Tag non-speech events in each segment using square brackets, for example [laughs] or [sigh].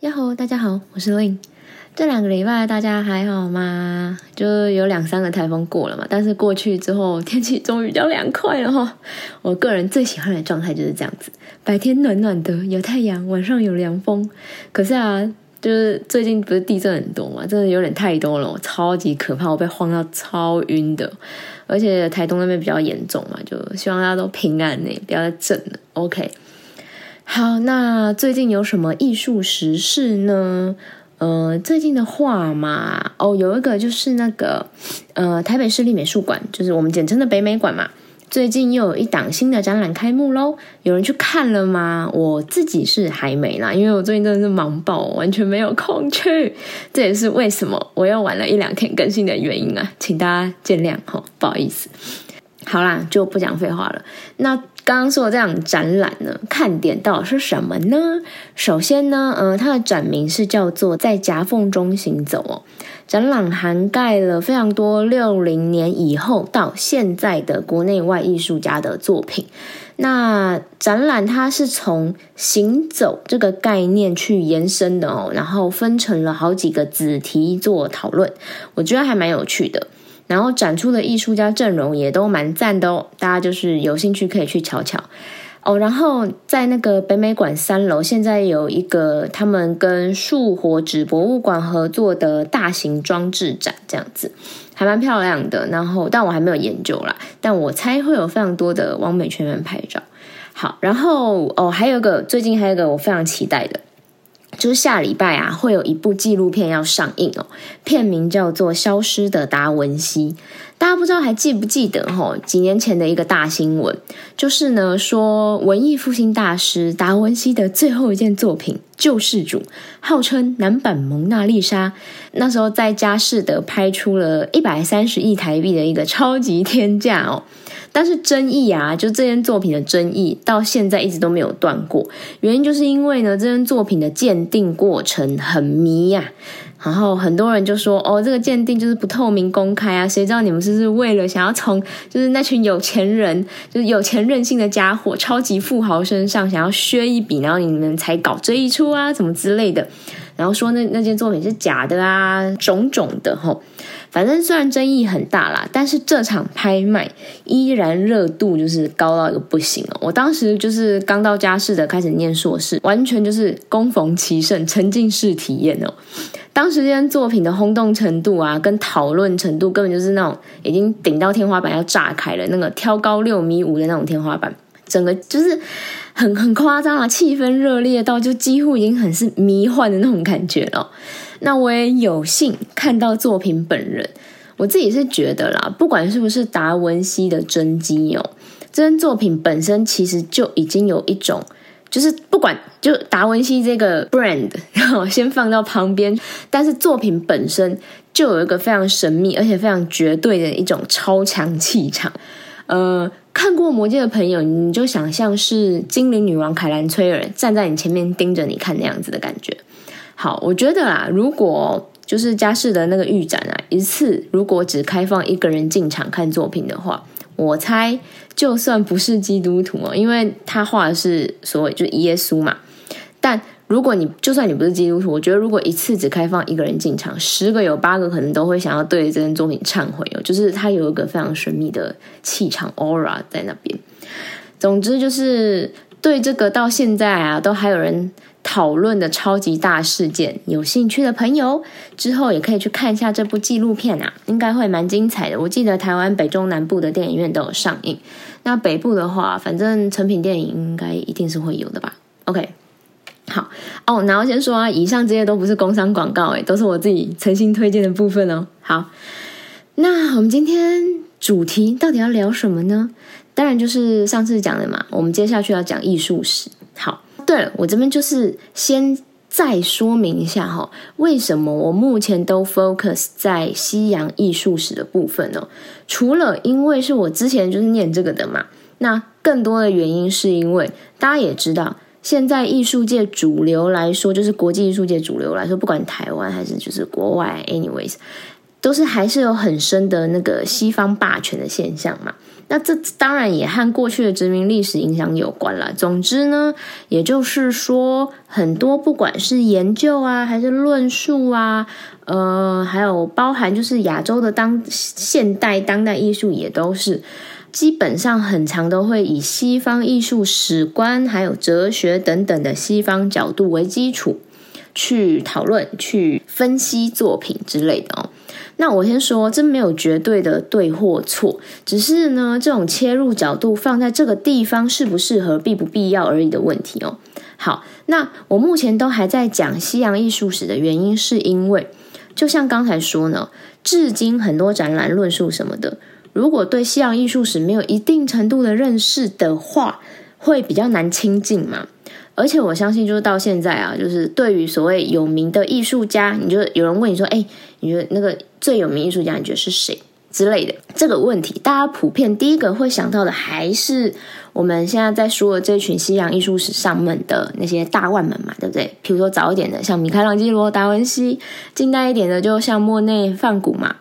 呀吼，大家好，我是 Lin。这两个礼拜大家还好吗？就有两三个台风过了嘛，但是过去之后天气终于比较凉快了哈。我个人最喜欢的状态就是这样子，白天暖暖的有太阳，晚上有凉风。可是啊，就是最近不是地震很多嘛，真的有点太多了，我超级可怕，我被晃到超晕的。而且台东那边比较严重嘛，就希望大家都平安呢，不要再震了。OK。好，那最近有什么艺术时事呢？呃，最近的话嘛，哦，有一个就是那个呃，台北市立美术馆，就是我们简称的北美馆嘛。最近又有一档新的展览开幕喽，有人去看了吗？我自己是还没啦，因为我最近真的是忙爆，完全没有空去。这也是为什么我又晚了一两天更新的原因啊，请大家见谅哈，不好意思。好啦，就不讲废话了。那刚刚说的这样展览呢，看点到底是什么呢？首先呢，呃，它的展名是叫做《在夹缝中行走》哦。展览涵盖了非常多六零年以后到现在的国内外艺术家的作品。那展览它是从行走这个概念去延伸的哦，然后分成了好几个子题做讨论，我觉得还蛮有趣的。然后展出的艺术家阵容也都蛮赞的哦，大家就是有兴趣可以去瞧瞧哦。然后在那个北美馆三楼，现在有一个他们跟树活纸博物馆合作的大型装置展，这样子还蛮漂亮的。然后但我还没有研究啦，但我猜会有非常多的汪美圈人拍照。好，然后哦，还有个最近还有个我非常期待的。就是下礼拜啊，会有一部纪录片要上映哦，片名叫做《消失的达文西》。大家不知道还记不记得哈？几年前的一个大新闻，就是呢说文艺复兴大师达文西的最后一件作品《救世主》，号称男版蒙娜丽莎。那时候在佳士得拍出了一百三十亿台币的一个超级天价哦。但是争议啊，就这件作品的争议到现在一直都没有断过。原因就是因为呢，这件作品的鉴定过程很迷呀。然后很多人就说：“哦，这个鉴定就是不透明公开啊，谁知道你们是不是为了想要从就是那群有钱人，就是有钱任性的家伙、超级富豪身上想要削一笔，然后你们才搞这一出啊，怎么之类的？然后说那那件作品是假的啊，种种的吼。”反正虽然争议很大啦，但是这场拍卖依然热度就是高到一个不行哦。我当时就是刚到家世的开始念硕士，完全就是恭逢其盛，沉浸式体验哦。当时这件作品的轰动程度啊，跟讨论程度根本就是那种已经顶到天花板要炸开了，那个挑高六米五的那种天花板，整个就是很 [laughs] 很夸张啊，气氛热烈到就几乎已经很是迷幻的那种感觉了。那我也有幸看到作品本人，我自己是觉得啦，不管是不是达文西的真迹哦，这件作品本身其实就已经有一种，就是不管就达文西这个 brand，然后先放到旁边，但是作品本身就有一个非常神秘而且非常绝对的一种超强气场。呃，看过《魔戒》的朋友，你就想象是精灵女王凯兰崔尔站在你前面盯着你看那样子的感觉。好，我觉得啊，如果就是佳士的那个预展啊，一次如果只开放一个人进场看作品的话，我猜就算不是基督徒哦，因为他画的是所谓就是耶稣嘛。但如果你就算你不是基督徒，我觉得如果一次只开放一个人进场，十个有八个可能都会想要对这件作品忏悔哦，就是它有一个非常神秘的气场 aura 在那边。总之就是对这个到现在啊，都还有人。讨论的超级大事件，有兴趣的朋友之后也可以去看一下这部纪录片啊，应该会蛮精彩的。我记得台湾北中南部的电影院都有上映，那北部的话，反正成品电影应该一定是会有的吧。OK，好哦，然后先说啊，以上这些都不是工商广告，诶，都是我自己诚心推荐的部分哦。好，那我们今天主题到底要聊什么呢？当然就是上次讲的嘛，我们接下去要讲艺术史。好。对了，我这边就是先再说明一下哈，为什么我目前都 focus 在西洋艺术史的部分呢？除了因为是我之前就是念这个的嘛，那更多的原因是因为大家也知道，现在艺术界主流来说，就是国际艺术界主流来说，不管台湾还是就是国外，anyways。都是还是有很深的那个西方霸权的现象嘛。那这当然也和过去的殖民历史影响有关了。总之呢，也就是说，很多不管是研究啊，还是论述啊，呃，还有包含就是亚洲的当现代当代艺术，也都是基本上很长都会以西方艺术史观、还有哲学等等的西方角度为基础去讨论、去分析作品之类的哦。那我先说，这没有绝对的对或错，只是呢，这种切入角度放在这个地方适不适合、必不必要而已的问题哦。好，那我目前都还在讲西洋艺术史的原因，是因为就像刚才说呢，至今很多展览论述什么的，如果对西洋艺术史没有一定程度的认识的话，会比较难亲近嘛。而且我相信，就是到现在啊，就是对于所谓有名的艺术家，你就有人问你说：“哎，你觉得那个最有名艺术家，你觉得是谁？”之类的这个问题，大家普遍第一个会想到的还是我们现在在说的这群西洋艺术史上面的那些大腕们嘛，对不对？比如说早一点的，像米开朗基罗、达文西；近代一点的，就像莫内、梵谷嘛。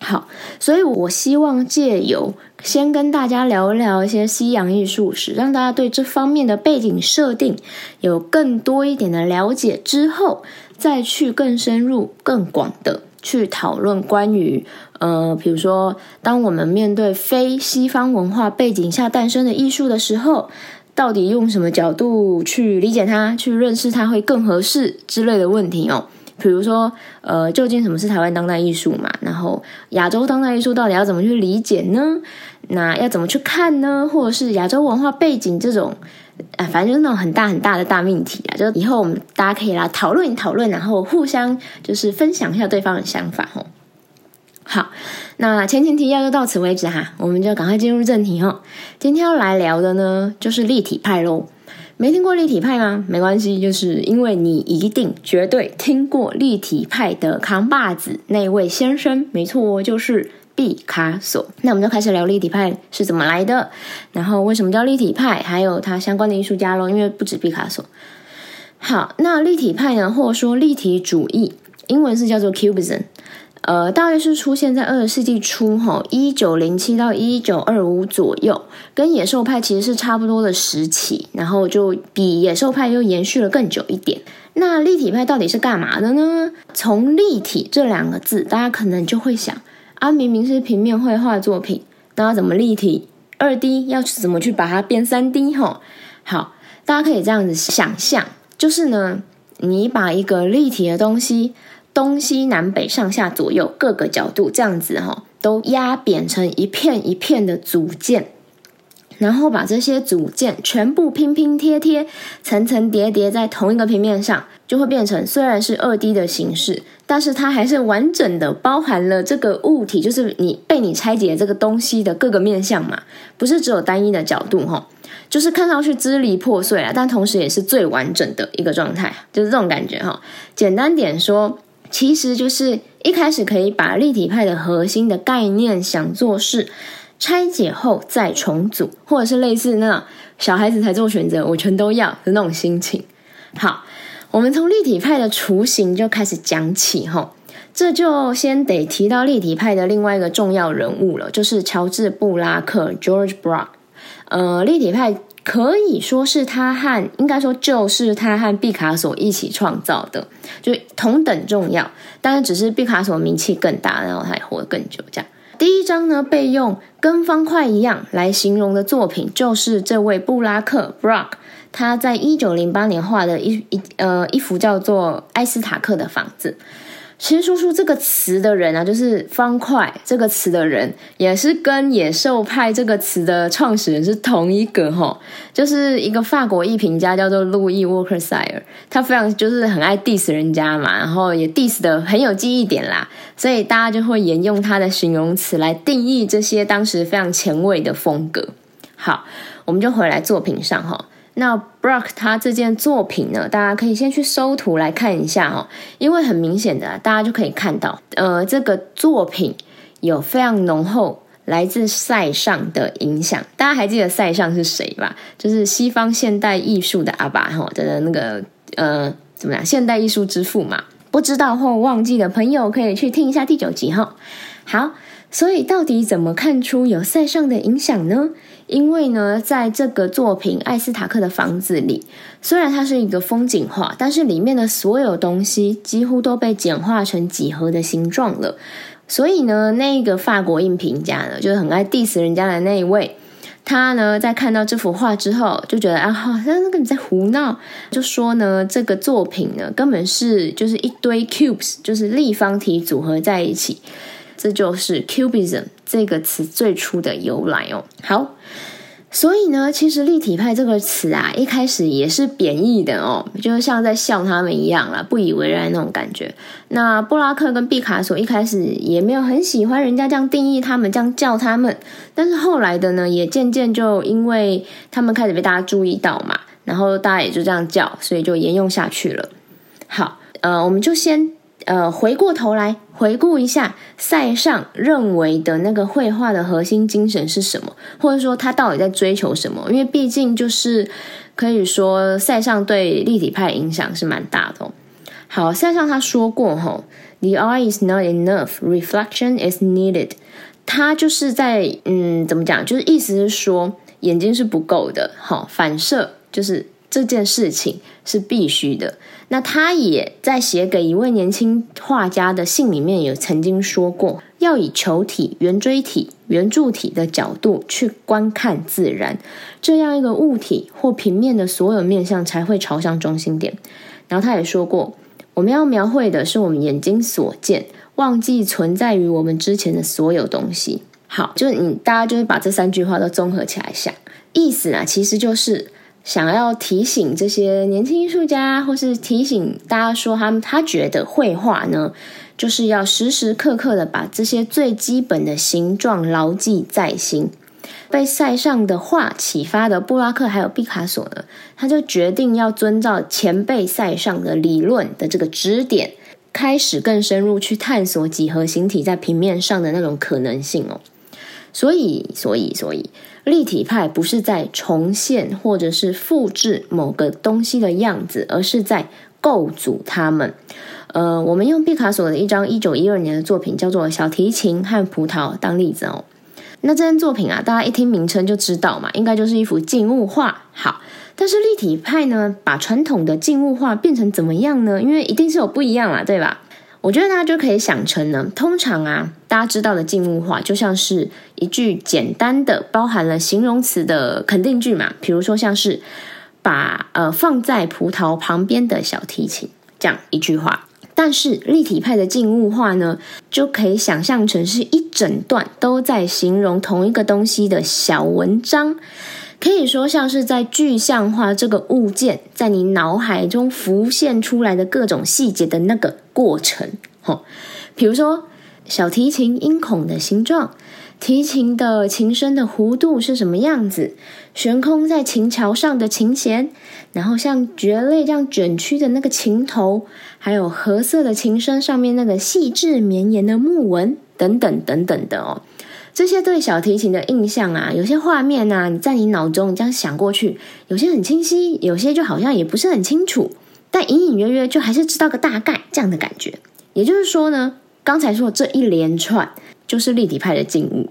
好，所以我希望借由先跟大家聊一聊一些西洋艺术史，让大家对这方面的背景设定有更多一点的了解，之后再去更深入、更广的去讨论关于呃，比如说，当我们面对非西方文化背景下诞生的艺术的时候，到底用什么角度去理解它、去认识它会更合适之类的问题哦。比如说，呃，究竟什么是台湾当代艺术嘛？然后亚洲当代艺术到底要怎么去理解呢？那要怎么去看呢？或者是亚洲文化背景这种，啊，反正就是那种很大很大的大命题啊！就以后我们大家可以来讨论讨论，然后互相就是分享一下对方的想法哦。好，那前情提要就到此为止哈，我们就赶快进入正题哈。今天要来聊的呢，就是立体派喽。没听过立体派吗？没关系，就是因为你一定绝对听过立体派的扛把子那位先生，没错，就是毕卡索。那我们就开始聊立体派是怎么来的，然后为什么叫立体派，还有他相关的艺术家喽。因为不止毕卡索。好，那立体派呢，或者说立体主义，英文是叫做 Cubism。呃，大约是出现在二十世纪初，哈，一九零七到一九二五左右，跟野兽派其实是差不多的时期，然后就比野兽派又延续了更久一点。那立体派到底是干嘛的呢？从“立体”这两个字，大家可能就会想，啊，明明是平面绘画作品，那要怎么立体？二 D 要怎么去把它变三 D？哈，好，大家可以这样子想象，就是呢，你把一个立体的东西。东西南北上下左右各个角度这样子哈，都压扁成一片一片的组件，然后把这些组件全部拼拼贴贴、层层叠叠在同一个平面上，就会变成虽然是二 D 的形式，但是它还是完整的包含了这个物体，就是你被你拆解这个东西的各个面相嘛，不是只有单一的角度哈，就是看上去支离破碎啊，但同时也是最完整的一个状态，就是这种感觉哈。简单点说。其实就是一开始可以把立体派的核心的概念想做是拆解后再重组，或者是类似那小孩子才做选择，我全都要的那种心情。好，我们从立体派的雏形就开始讲起哈，这就先得提到立体派的另外一个重要人物了，就是乔治布拉克 （George Braque）。呃，立体派。可以说是他和应该说就是他和毕卡索一起创造的，就同等重要。但是只是毕卡索名气更大，然后他也活得更久。这样，第一张呢被用跟方块一样来形容的作品，就是这位布拉克 （Brock） 他在一九零八年画的一一呃一幅叫做埃斯塔克的房子。其实说出这个词的人啊，就是方块这个词的人，也是跟野兽派这个词的创始人是同一个哈，就是一个法国艺评家叫做路易沃克塞尔，他非常就是很爱 diss 人家嘛，然后也 diss 的很有记忆点啦，所以大家就会沿用他的形容词来定义这些当时非常前卫的风格。好，我们就回来作品上哈。那 Rock 他这件作品呢，大家可以先去搜图来看一下哦，因为很明显的，大家就可以看到，呃，这个作品有非常浓厚来自塞尚的影响。大家还记得塞尚是谁吧？就是西方现代艺术的阿爸哈的那个呃，怎么样？现代艺术之父嘛。不知道或忘记的朋友可以去听一下第九集哈。好，所以到底怎么看出有塞尚的影响呢？因为呢，在这个作品《艾斯塔克的房子》里，虽然它是一个风景画，但是里面的所有东西几乎都被简化成几何的形状了。所以呢，那个法国印评家呢，就是很爱 diss 人家的那一位，他呢在看到这幅画之后，就觉得啊，好像根本在胡闹，就说呢，这个作品呢根本是就是一堆 cubes，就是立方体组合在一起。这就是 Cubism 这个词最初的由来哦。好，所以呢，其实立体派这个词啊，一开始也是贬义的哦，就是像在笑他们一样啦，不以为然那种感觉。那布拉克跟毕卡索一开始也没有很喜欢人家这样定义他们，这样叫他们。但是后来的呢，也渐渐就因为他们开始被大家注意到嘛，然后大家也就这样叫，所以就沿用下去了。好，呃，我们就先。呃，回过头来回顾一下塞尚认为的那个绘画的核心精神是什么，或者说他到底在追求什么？因为毕竟就是可以说塞尚对立体派影响是蛮大的。好，塞尚他说过哈，The eye is not enough, reflection is needed。他就是在嗯，怎么讲？就是意思是说眼睛是不够的，好，反射就是这件事情是必须的。那他也在写给一位年轻画家的信里面，有曾经说过，要以球体、圆锥体、圆柱体的角度去观看自然，这样一个物体或平面的所有面相才会朝向中心点。然后他也说过，我们要描绘的是我们眼睛所见，忘记存在于我们之前的所有东西。好，就是你大家就是把这三句话都综合起来想，意思呢，其实就是。想要提醒这些年轻艺术家，或是提醒大家说，他们他觉得绘画呢，就是要时时刻刻的把这些最基本的形状牢记在心。被塞尚的画启发的布拉克还有毕卡索呢，他就决定要遵照前辈塞尚的理论的这个指点，开始更深入去探索几何形体在平面上的那种可能性哦。所以，所以，所以。立体派不是在重现或者是复制某个东西的样子，而是在构筑它们。呃，我们用毕卡索的一张一九一二年的作品叫做《小提琴和葡萄》当例子哦。那这件作品啊，大家一听名称就知道嘛，应该就是一幅静物画。好，但是立体派呢，把传统的静物画变成怎么样呢？因为一定是有不一样嘛，对吧？我觉得大家就可以想成呢，通常啊，大家知道的静物画就像是一句简单的包含了形容词的肯定句嘛，比如说像是把呃放在葡萄旁边的小提琴这样一句话。但是立体派的静物画呢，就可以想象成是一整段都在形容同一个东西的小文章。可以说像是在具象化这个物件在你脑海中浮现出来的各种细节的那个过程，吼，比如说小提琴音孔的形状，提琴的琴身的弧度是什么样子，悬空在琴桥上的琴弦，然后像蕨类这样卷曲的那个琴头，还有褐色的琴身上面那个细致绵延的木纹，等等等等的哦。这些对小提琴的印象啊，有些画面啊，你在你脑中这样想过去，有些很清晰，有些就好像也不是很清楚，但隐隐约约就还是知道个大概这样的感觉。也就是说呢，刚才说的这一连串就是立体派的静物，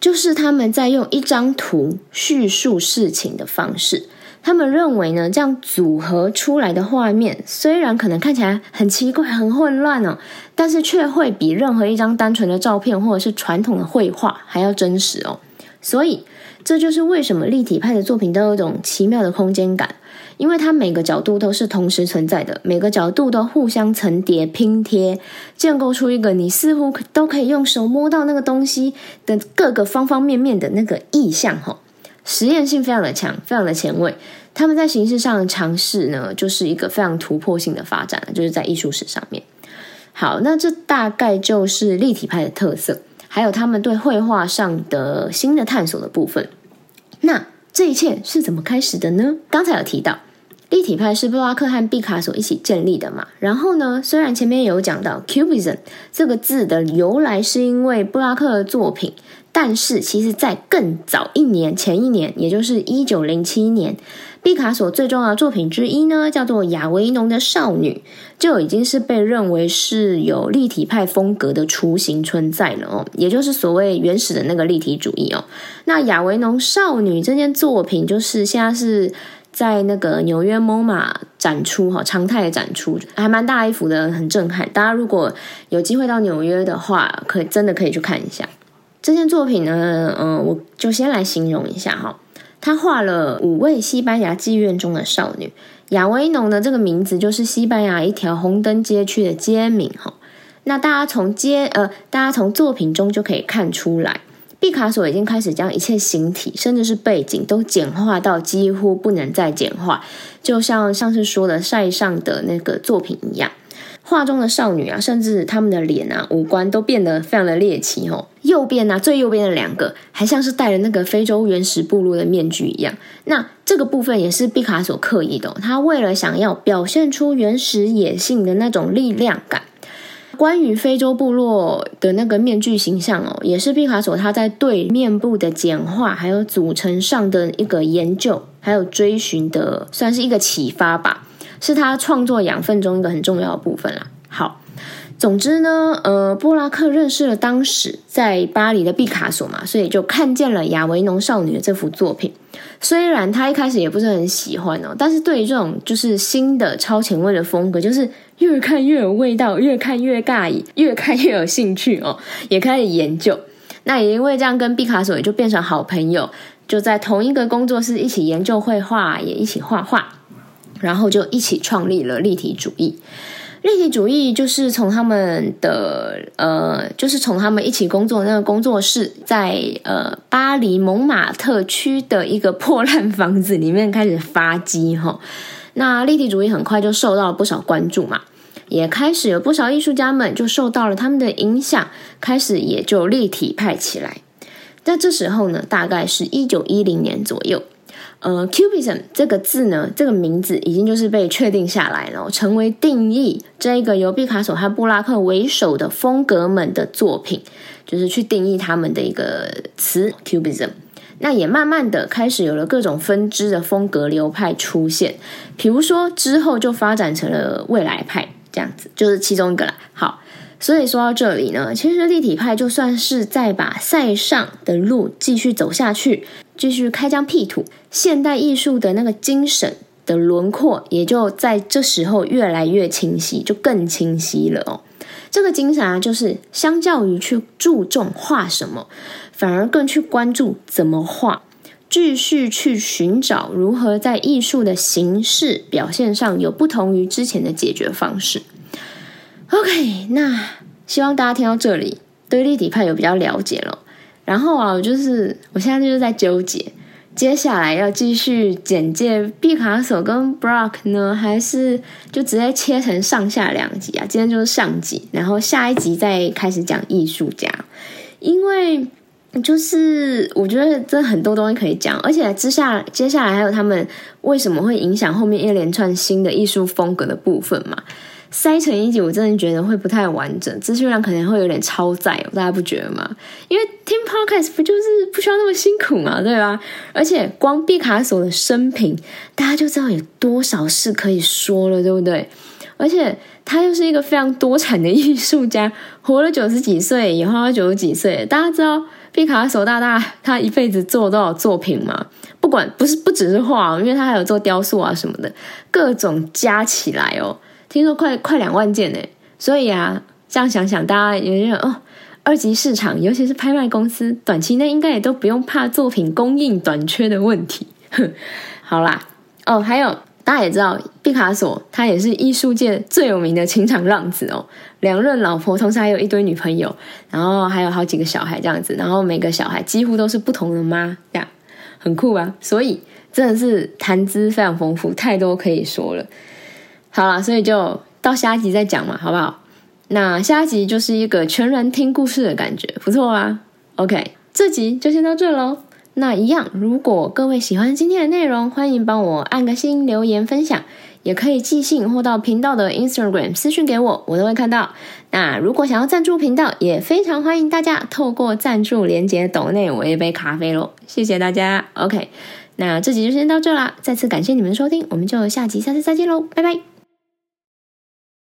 就是他们在用一张图叙述事情的方式。他们认为呢，这样组合出来的画面虽然可能看起来很奇怪、很混乱哦，但是却会比任何一张单纯的照片或者是传统的绘画还要真实哦。所以这就是为什么立体派的作品都有一种奇妙的空间感，因为它每个角度都是同时存在的，每个角度都互相层叠拼贴，建构出一个你似乎都可以用手摸到那个东西的各个方方面面的那个意象哈。实验性非常的强，非常的前卫。他们在形式上尝试呢，就是一个非常突破性的发展，就是在艺术史上面。好，那这大概就是立体派的特色，还有他们对绘画上的新的探索的部分。那这一切是怎么开始的呢？刚才有提到，立体派是布拉克和毕卡索一起建立的嘛。然后呢，虽然前面有讲到 Cubism 这个字的由来，是因为布拉克的作品。但是，其实，在更早一年前一年，也就是一九零七年，毕卡索最重要的作品之一呢，叫做《亚维农的少女》，就已经是被认为是有立体派风格的雏形存在了哦，也就是所谓原始的那个立体主义哦。那《亚维农少女》这件作品，就是现在是在那个纽约 MoMA 展出哈，常态的展出，还蛮大一幅的，很震撼。大家如果有机会到纽约的话，可真的可以去看一下这件作品呢。嗯，我就先来形容一下哈。他画了五位西班牙妓院中的少女，亚维农的这个名字就是西班牙一条红灯街区的街名哈。那大家从街呃，大家从作品中就可以看出来，毕卡索已经开始将一切形体甚至是背景都简化到几乎不能再简化，就像上次说的晒上的那个作品一样。画中的少女啊，甚至她们的脸啊、五官都变得非常的猎奇哦。右边呢，最右边的两个还像是戴了那个非洲原始部落的面具一样。那这个部分也是毕卡索刻意的，他为了想要表现出原始野性的那种力量感。关于非洲部落的那个面具形象哦，也是毕卡索他在对面部的简化还有组成上的一个研究还有追寻的，算是一个启发吧。是他创作养分中一个很重要的部分啦。好，总之呢，呃，布拉克认识了当时在巴黎的毕卡索嘛，所以就看见了亚维农少女的这幅作品。虽然他一开始也不是很喜欢哦，但是对于这种就是新的超前卫的风格，就是越看越有味道，越看越尬，越看越有兴趣哦，也开始研究。那也因为这样，跟毕卡索也就变成好朋友，就在同一个工作室一起研究绘画，也一起画画。然后就一起创立了立体主义。立体主义就是从他们的呃，就是从他们一起工作那个工作室，在呃巴黎蒙马特区的一个破烂房子里面开始发迹哈。那立体主义很快就受到了不少关注嘛，也开始有不少艺术家们就受到了他们的影响，开始也就立体派起来。那这时候呢，大概是一九一零年左右。呃，Cubism 这个字呢，这个名字已经就是被确定下来了，成为定义这一个由毕卡索和布拉克为首的风格们的作品，就是去定义他们的一个词 Cubism。那也慢慢的开始有了各种分支的风格流派出现，比如说之后就发展成了未来派这样子，就是其中一个啦。好，所以说到这里呢，其实立体派就算是在把塞上的路继续走下去。继续开疆辟土，现代艺术的那个精神的轮廓也就在这时候越来越清晰，就更清晰了哦。这个精神啊，就是相较于去注重画什么，反而更去关注怎么画，继续去寻找如何在艺术的形式表现上有不同于之前的解决方式。OK，那希望大家听到这里对立体派有比较了解了。然后啊，我就是我现在就是在纠结，接下来要继续简介毕卡索跟 b r o c k 呢，还是就直接切成上下两集啊？今天就是上集，然后下一集再开始讲艺术家，因为就是我觉得真很多东西可以讲，而且之下接下来还有他们为什么会影响后面一连串新的艺术风格的部分嘛。塞成一集，我真的觉得会不太完整，资讯量可能会有点超载，大家不觉得吗？因为听 podcast 不就是不需要那么辛苦嘛，对吧？而且光毕卡索的生平，大家就知道有多少事可以说了，对不对？而且他又是一个非常多产的艺术家，活了九十几岁，也画了九十几岁。大家知道毕卡索大大他一辈子做了多少作品吗？不管不是不只是画，因为他还有做雕塑啊什么的，各种加起来哦。听说快快两万件呢，所以啊，这样想想，大家也觉得哦，二级市场，尤其是拍卖公司，短期内应该也都不用怕作品供应短缺的问题。[laughs] 好啦，哦，还有大家也知道，毕卡索他也是艺术界最有名的情场浪子哦，两任老婆，同时还有一堆女朋友，然后还有好几个小孩这样子，然后每个小孩几乎都是不同的妈，这样很酷吧？所以真的是谈资非常丰富，太多可以说了。好了，所以就到下一集再讲嘛，好不好？那下一集就是一个全然听故事的感觉，不错啊？OK，这集就先到这喽。那一样，如果各位喜欢今天的内容，欢迎帮我按个心、留言、分享，也可以寄信或到频道的 Instagram 私讯给我，我都会看到。那如果想要赞助频道，也非常欢迎大家透过赞助连接抖内我一杯咖啡喽，谢谢大家。OK。那这集就先到这啦，再次感谢你们的收听，我们就下集下次再见喽，拜拜。